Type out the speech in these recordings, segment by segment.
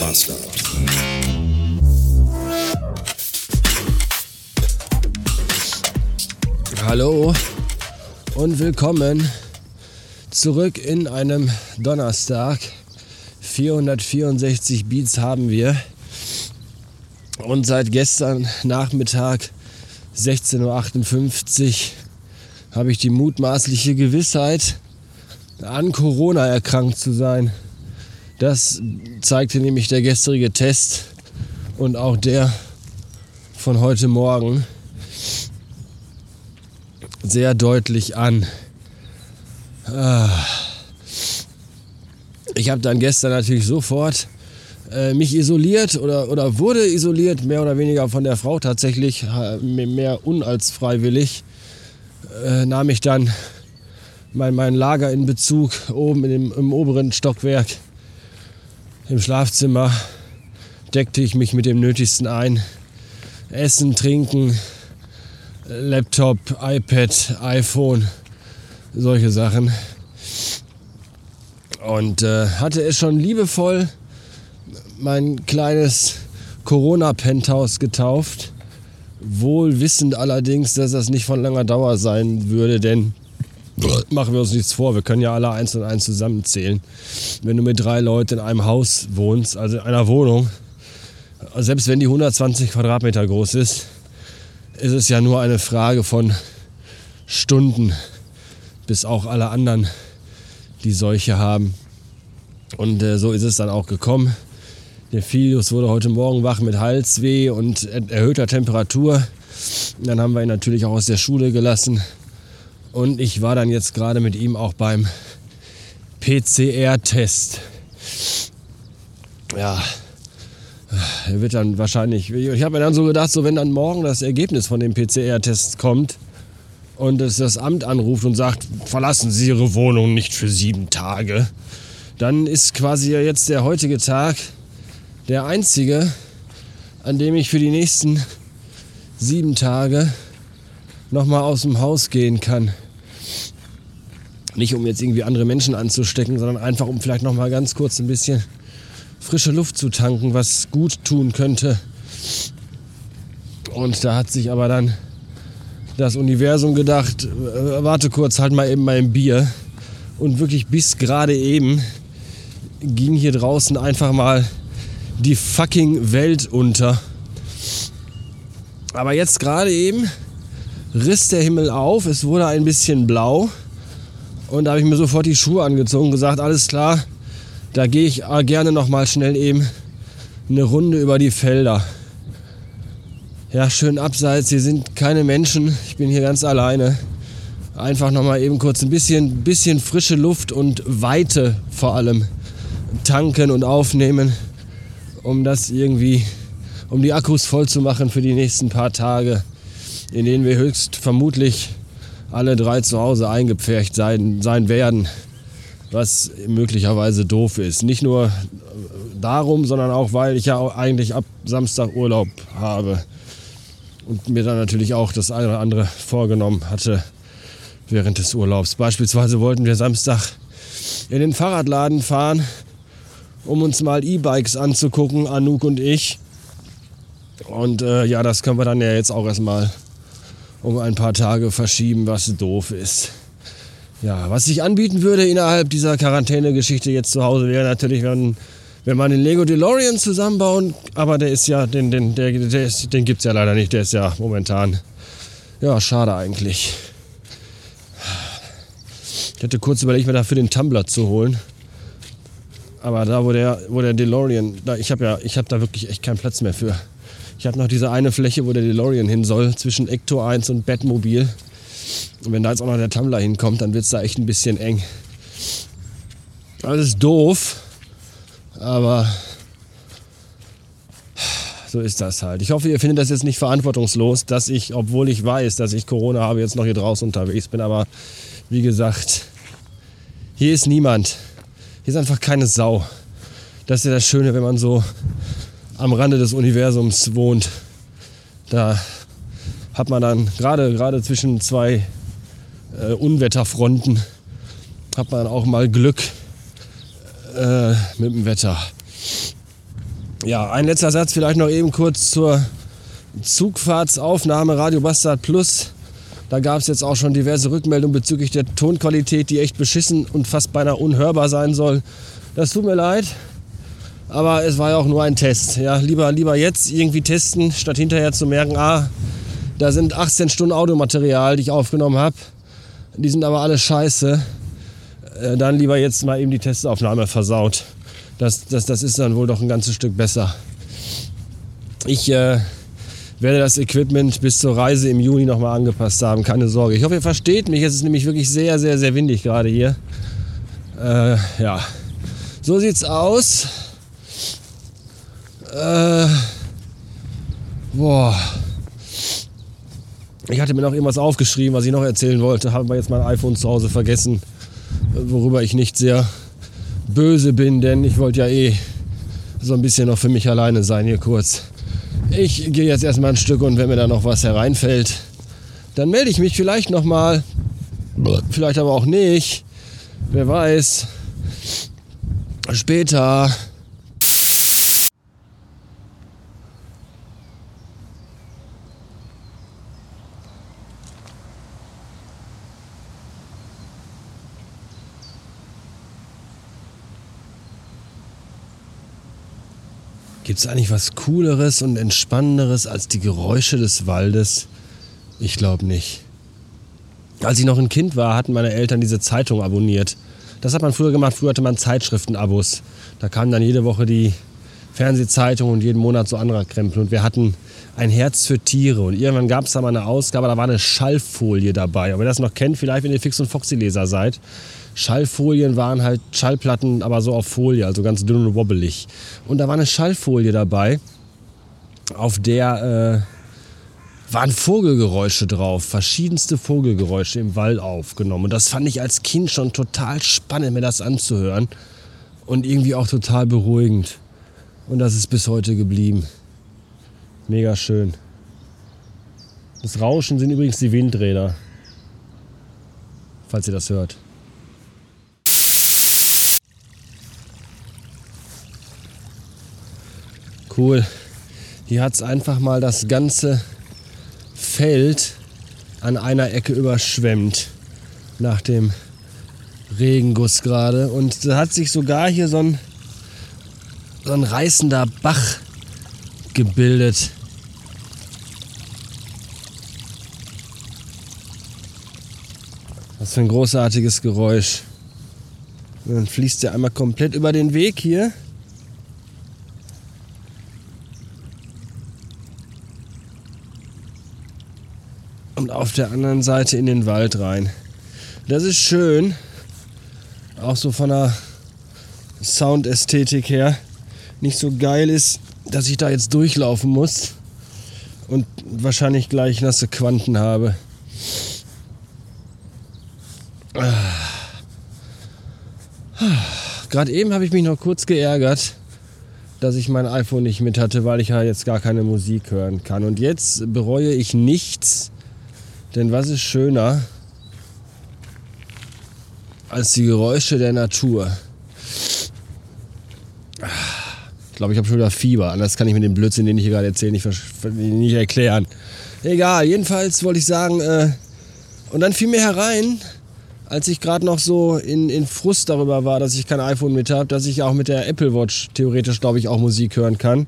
Master. Hallo und willkommen zurück in einem Donnerstag. 464 Beats haben wir. Und seit gestern Nachmittag 16.58 Uhr habe ich die mutmaßliche Gewissheit, an Corona erkrankt zu sein. Das zeigte nämlich der gestrige Test und auch der von heute Morgen sehr deutlich an. Ah. Ich habe dann gestern natürlich sofort äh, mich isoliert oder, oder wurde isoliert, mehr oder weniger von der Frau tatsächlich, mehr un als freiwillig. Äh, nahm ich dann mein, mein Lager in Bezug oben in dem, im oberen Stockwerk im Schlafzimmer deckte ich mich mit dem Nötigsten ein. Essen, Trinken, Laptop, iPad, iPhone, solche Sachen. Und äh, hatte es schon liebevoll mein kleines Corona-Penthouse getauft. Wohl wissend allerdings, dass das nicht von langer Dauer sein würde, denn machen wir uns nichts vor, wir können ja alle eins und eins zusammenzählen. Wenn du mit drei Leuten in einem Haus wohnst, also in einer Wohnung, selbst wenn die 120 Quadratmeter groß ist, ist es ja nur eine Frage von Stunden, bis auch alle anderen die Seuche haben. Und äh, so ist es dann auch gekommen. Der Filius wurde heute Morgen wach mit Halsweh und erhöhter Temperatur. Dann haben wir ihn natürlich auch aus der Schule gelassen. Und ich war dann jetzt gerade mit ihm auch beim PCR-Test. Ja, er wird dann wahrscheinlich. Ich habe mir dann so gedacht, so wenn dann morgen das Ergebnis von dem PCR-Test kommt und es das Amt anruft und sagt, verlassen Sie Ihre Wohnung nicht für sieben Tage, dann ist quasi jetzt der heutige Tag der einzige, an dem ich für die nächsten sieben Tage nochmal aus dem Haus gehen kann. Nicht um jetzt irgendwie andere Menschen anzustecken, sondern einfach um vielleicht nochmal ganz kurz ein bisschen frische Luft zu tanken, was gut tun könnte. Und da hat sich aber dann das Universum gedacht, äh, warte kurz, halt mal eben mein Bier. Und wirklich bis gerade eben ging hier draußen einfach mal die fucking Welt unter. Aber jetzt gerade eben riss der Himmel auf, es wurde ein bisschen blau. Und da habe ich mir sofort die Schuhe angezogen und gesagt, alles klar, da gehe ich gerne noch mal schnell eben eine Runde über die Felder. Ja, schön abseits, hier sind keine Menschen, ich bin hier ganz alleine. Einfach noch mal eben kurz ein bisschen, bisschen frische Luft und Weite vor allem tanken und aufnehmen, um das irgendwie, um die Akkus voll zu machen für die nächsten paar Tage in denen wir höchst vermutlich alle drei zu Hause eingepfercht sein, sein werden, was möglicherweise doof ist. Nicht nur darum, sondern auch, weil ich ja eigentlich ab Samstag Urlaub habe und mir dann natürlich auch das eine oder andere vorgenommen hatte während des Urlaubs. Beispielsweise wollten wir Samstag in den Fahrradladen fahren, um uns mal E-Bikes anzugucken, Anouk und ich. Und äh, ja, das können wir dann ja jetzt auch erstmal um ein paar Tage verschieben, was doof ist. Ja, was sich anbieten würde innerhalb dieser Quarantäne-Geschichte jetzt zu Hause wäre natürlich, wenn, wenn man den Lego DeLorean zusammenbauen, aber der ist ja, den, den, der, der ist, den gibt es ja leider nicht, der ist ja momentan, ja, schade eigentlich. Ich hätte kurz überlegt, mir dafür den Tumblr zu holen. Aber da, wo der, wo der DeLorean, da, ich habe ja, ich habe da wirklich echt keinen Platz mehr für. Ich habe noch diese eine Fläche, wo der DeLorean hin soll, zwischen Ecto 1 und Batmobil. Und wenn da jetzt auch noch der Tumblr hinkommt, dann wird es da echt ein bisschen eng. Alles doof, aber so ist das halt. Ich hoffe, ihr findet das jetzt nicht verantwortungslos, dass ich, obwohl ich weiß, dass ich Corona habe, jetzt noch hier draußen unterwegs bin. Aber wie gesagt, hier ist niemand. Hier ist einfach keine Sau. Das ist ja das Schöne, wenn man so am Rande des Universums wohnt. Da hat man dann gerade gerade zwischen zwei äh, Unwetterfronten hat man auch mal Glück äh, mit dem Wetter. Ja, ein letzter Satz vielleicht noch eben kurz zur Zugfahrtsaufnahme Radio Bastard Plus. Da gab es jetzt auch schon diverse Rückmeldungen bezüglich der Tonqualität, die echt beschissen und fast beinahe unhörbar sein soll. Das tut mir leid, aber es war ja auch nur ein Test. Ja, lieber, lieber jetzt irgendwie testen, statt hinterher zu merken, ah, da sind 18 Stunden Audiomaterial, die ich aufgenommen habe. Die sind aber alle scheiße. Äh, dann lieber jetzt mal eben die Testaufnahme versaut. Das, das, das ist dann wohl doch ein ganzes Stück besser. Ich äh, werde das Equipment bis zur Reise im Juni nochmal angepasst haben, keine Sorge. Ich hoffe, ihr versteht mich. Es ist nämlich wirklich sehr, sehr, sehr windig gerade hier. Äh, ja, so sieht's aus. Äh, boah. Ich hatte mir noch irgendwas aufgeschrieben, was ich noch erzählen wollte, habe aber jetzt mein iPhone zu Hause vergessen, worüber ich nicht sehr böse bin, denn ich wollte ja eh so ein bisschen noch für mich alleine sein hier kurz. Ich gehe jetzt erstmal ein Stück und wenn mir da noch was hereinfällt, dann melde ich mich vielleicht nochmal. Vielleicht aber auch nicht. Wer weiß. Später. Gibt es eigentlich was Cooleres und Entspannenderes als die Geräusche des Waldes? Ich glaube nicht. Als ich noch ein Kind war, hatten meine Eltern diese Zeitung abonniert. Das hat man früher gemacht. Früher hatte man Zeitschriftenabos. Da kamen dann jede Woche die Fernsehzeitung und jeden Monat so anderer Krempel. Und wir hatten ein Herz für Tiere. Und irgendwann gab es da mal eine Ausgabe, da war eine Schallfolie dabei. Ob ihr das noch kennt, vielleicht wenn ihr Fix- und Foxy-Leser seid. Schallfolien waren halt Schallplatten, aber so auf Folie, also ganz dünn und wobbelig. Und da war eine Schallfolie dabei, auf der äh, waren Vogelgeräusche drauf, verschiedenste Vogelgeräusche im Wald aufgenommen. Und das fand ich als Kind schon total spannend, mir das anzuhören. Und irgendwie auch total beruhigend. Und das ist bis heute geblieben. Mega schön. Das Rauschen sind übrigens die Windräder. Falls ihr das hört. cool. Hier hat es einfach mal das ganze Feld an einer Ecke überschwemmt nach dem Regenguss gerade. Und da hat sich sogar hier so ein, so ein reißender Bach gebildet. Was für ein großartiges Geräusch. Und dann fließt er einmal komplett über den Weg hier. und auf der anderen Seite in den Wald rein. Das ist schön, auch so von der Soundästhetik her. Nicht so geil ist, dass ich da jetzt durchlaufen muss und wahrscheinlich gleich nasse Quanten habe. Gerade eben habe ich mich noch kurz geärgert, dass ich mein iPhone nicht mit hatte, weil ich ja jetzt gar keine Musik hören kann. Und jetzt bereue ich nichts, denn was ist schöner als die Geräusche der Natur? Ich glaube, ich habe schon wieder Fieber. Anders kann ich mir den Blödsinn, den ich hier gerade erzähle, nicht, nicht erklären. Egal, jedenfalls wollte ich sagen, äh, und dann fiel mir herein, als ich gerade noch so in, in Frust darüber war, dass ich kein iPhone mit habe, dass ich auch mit der Apple Watch theoretisch, glaube ich, auch Musik hören kann.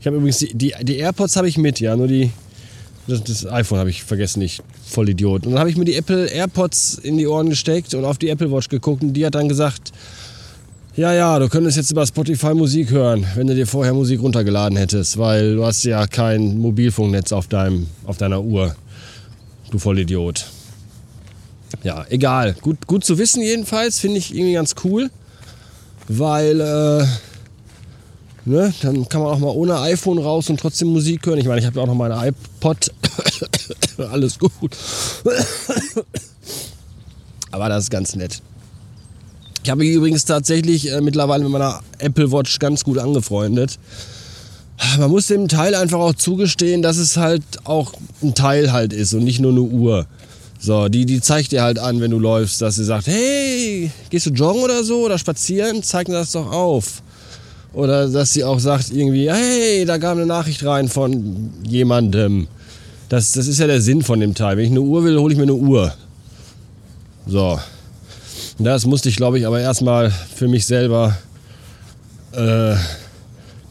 Ich habe übrigens die, die, die AirPods habe ich mit, ja, nur die, das, das iPhone habe ich vergessen, ich voll Idiot. Und dann habe ich mir die Apple AirPods in die Ohren gesteckt und auf die Apple Watch geguckt und die hat dann gesagt, ja, ja, du könntest jetzt über Spotify Musik hören, wenn du dir vorher Musik runtergeladen hättest, weil du hast ja kein Mobilfunknetz auf, deinem, auf deiner Uhr. Du Vollidiot. Ja, egal. Gut, gut zu wissen jedenfalls, finde ich irgendwie ganz cool, weil äh, Ne? Dann kann man auch mal ohne iPhone raus und trotzdem Musik hören. Ich meine, ich habe ja auch noch mein iPod. Alles gut. Aber das ist ganz nett. Ich habe mich übrigens tatsächlich äh, mittlerweile mit meiner Apple Watch ganz gut angefreundet. Man muss dem Teil einfach auch zugestehen, dass es halt auch ein Teil halt ist und nicht nur eine Uhr. So, die, die zeigt dir halt an, wenn du läufst, dass sie sagt, hey, gehst du joggen oder so oder spazieren? Zeig mir das doch auf. Oder dass sie auch sagt irgendwie, hey, da kam eine Nachricht rein von jemandem. Das, das ist ja der Sinn von dem Teil. Wenn ich eine Uhr will, hole ich mir eine Uhr. So. Das musste ich, glaube ich, aber erstmal für mich selber äh,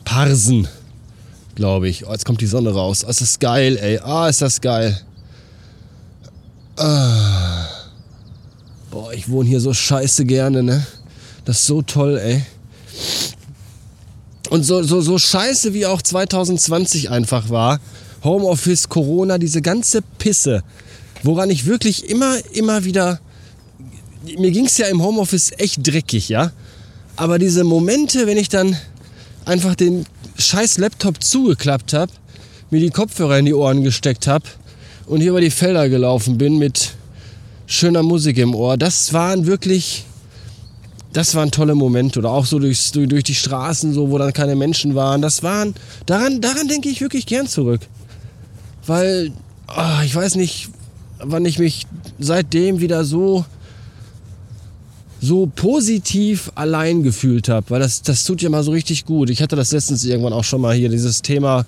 parsen, glaube ich. Oh, jetzt kommt die Sonne raus. Oh, ist das geil, ey. Ah, ist das geil. Ah. Boah, ich wohne hier so scheiße gerne, ne? Das ist so toll, ey. Und so, so, so scheiße wie auch 2020 einfach war. Homeoffice, Corona, diese ganze Pisse. Woran ich wirklich immer, immer wieder. Mir ging es ja im Homeoffice echt dreckig, ja. Aber diese Momente, wenn ich dann einfach den scheiß Laptop zugeklappt habe, mir die Kopfhörer in die Ohren gesteckt habe und hier über die Felder gelaufen bin mit schöner Musik im Ohr, das waren wirklich, das waren tolle Momente. Oder auch so durchs, durch die Straßen, so, wo dann keine Menschen waren. Das waren, daran, daran denke ich wirklich gern zurück. Weil, oh, ich weiß nicht, wann ich mich seitdem wieder so so positiv allein gefühlt habe, weil das, das tut ja mal so richtig gut. Ich hatte das letztens irgendwann auch schon mal hier, dieses Thema,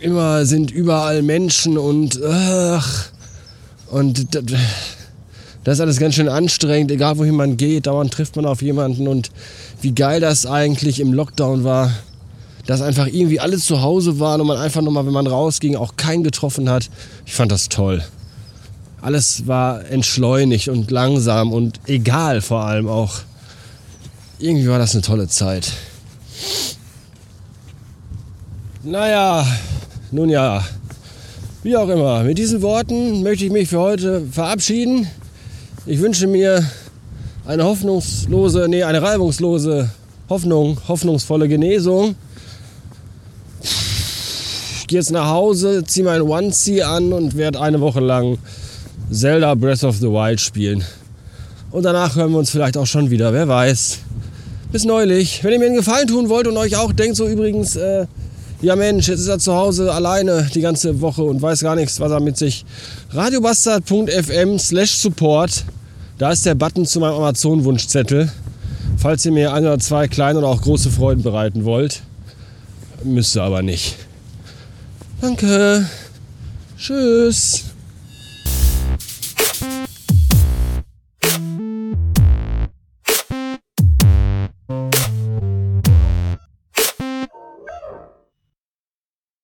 immer sind überall Menschen und ach, und das ist alles ganz schön anstrengend, egal wohin man geht, dauernd trifft man auf jemanden und wie geil das eigentlich im Lockdown war, dass einfach irgendwie alle zu Hause waren und man einfach nochmal, wenn man rausging, auch keinen getroffen hat. Ich fand das toll alles war entschleunigt und langsam und egal vor allem auch. Irgendwie war das eine tolle Zeit. Naja, nun ja, wie auch immer. Mit diesen Worten möchte ich mich für heute verabschieden. Ich wünsche mir eine hoffnungslose, nee, eine reibungslose Hoffnung, hoffnungsvolle Genesung. Ich gehe jetzt nach Hause, ziehe mein Onesie an und werde eine Woche lang Zelda Breath of the Wild spielen. Und danach hören wir uns vielleicht auch schon wieder, wer weiß. Bis neulich. Wenn ihr mir einen Gefallen tun wollt und euch auch denkt, so übrigens, äh, ja Mensch, jetzt ist er zu Hause alleine die ganze Woche und weiß gar nichts, was er mit sich. radiobastard.fm slash support. Da ist der Button zu meinem Amazon-Wunschzettel. Falls ihr mir ein oder zwei kleine oder auch große Freuden bereiten wollt. Müsste aber nicht. Danke. Tschüss.